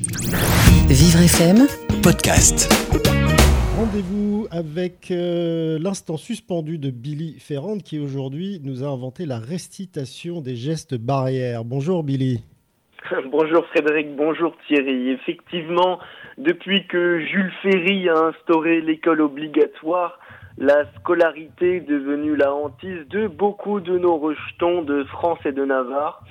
Vivre FM, podcast. Rendez-vous avec euh, l'instant suspendu de Billy Ferrand qui aujourd'hui nous a inventé la récitation des gestes barrières. Bonjour Billy. Bonjour Frédéric, bonjour Thierry. Effectivement, depuis que Jules Ferry a instauré l'école obligatoire, la scolarité est devenue la hantise de beaucoup de nos rejetons de France et de Navarre.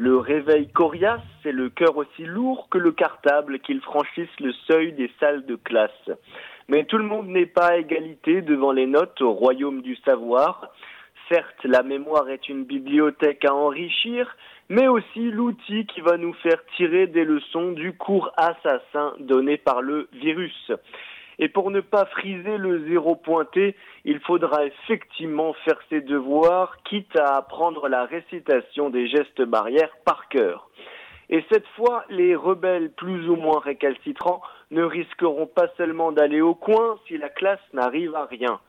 Le réveil coriace, c'est le cœur aussi lourd que le cartable qu'ils franchissent le seuil des salles de classe. Mais tout le monde n'est pas égalité devant les notes au royaume du savoir. Certes, la mémoire est une bibliothèque à enrichir, mais aussi l'outil qui va nous faire tirer des leçons du cours assassin donné par le virus. Et pour ne pas friser le zéro pointé, il faudra effectivement faire ses devoirs, quitte à apprendre la récitation des gestes barrières par cœur. Et cette fois, les rebelles plus ou moins récalcitrants ne risqueront pas seulement d'aller au coin si la classe n'arrive à rien.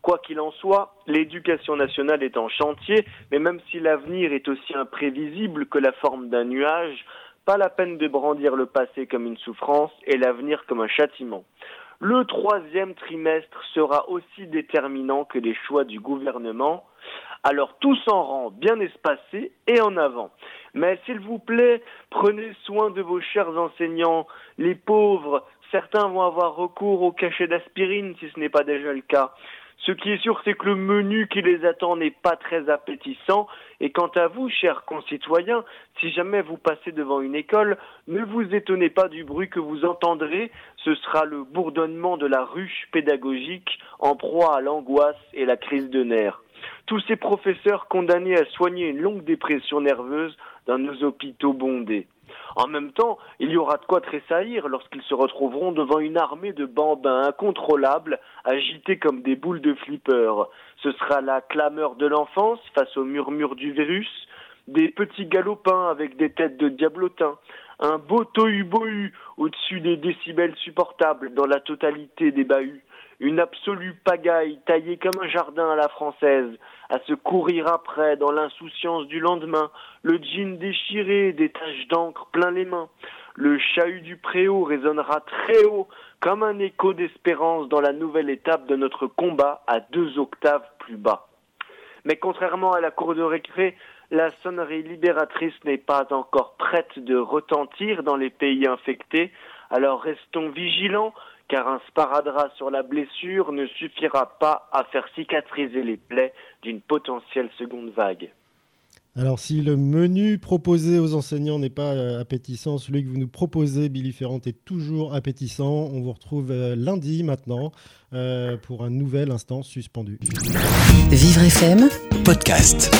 Quoi qu'il en soit, l'éducation nationale est en chantier, mais même si l'avenir est aussi imprévisible que la forme d'un nuage, pas la peine de brandir le passé comme une souffrance et l'avenir comme un châtiment. Le troisième trimestre sera aussi déterminant que les choix du gouvernement. Alors tous en rang, bien espacés et en avant. Mais s'il vous plaît, prenez soin de vos chers enseignants. Les pauvres, certains vont avoir recours au cachet d'aspirine si ce n'est pas déjà le cas. Ce qui est sûr, c'est que le menu qui les attend n'est pas très appétissant. Et quant à vous, chers concitoyens, si jamais vous passez devant une école, ne vous étonnez pas du bruit que vous entendrez. Ce sera le bourdonnement de la ruche pédagogique en proie à l'angoisse et la crise de nerfs. Tous ces professeurs condamnés à soigner une longue dépression nerveuse dans nos hôpitaux bondés. En même temps, il y aura de quoi tressaillir lorsqu'ils se retrouveront devant une armée de bambins incontrôlables, agités comme des boules de flipper. Ce sera la clameur de l'enfance face au murmure du virus, des petits galopins avec des têtes de diablotins, un beau tohu-bohu au-dessus des décibels supportables dans la totalité des bahuts, une absolue pagaille taillée comme un jardin à la française, à se courir après dans l'insouciance du lendemain, le jean déchiré, des taches d'encre plein les mains. Le chahut du préau résonnera très haut, comme un écho d'espérance dans la nouvelle étape de notre combat à deux octaves plus bas. Mais contrairement à la cour de récré, la sonnerie libératrice n'est pas encore prête de retentir dans les pays infectés, alors restons vigilants, car un sparadrap sur la blessure ne suffira pas à faire cicatriser les plaies d'une potentielle seconde vague. Alors si le menu proposé aux enseignants n'est pas euh, appétissant, celui que vous nous proposez, Billy Ferrand, est toujours appétissant. On vous retrouve euh, lundi maintenant euh, pour un nouvel instant suspendu. Vivre FM, Podcast.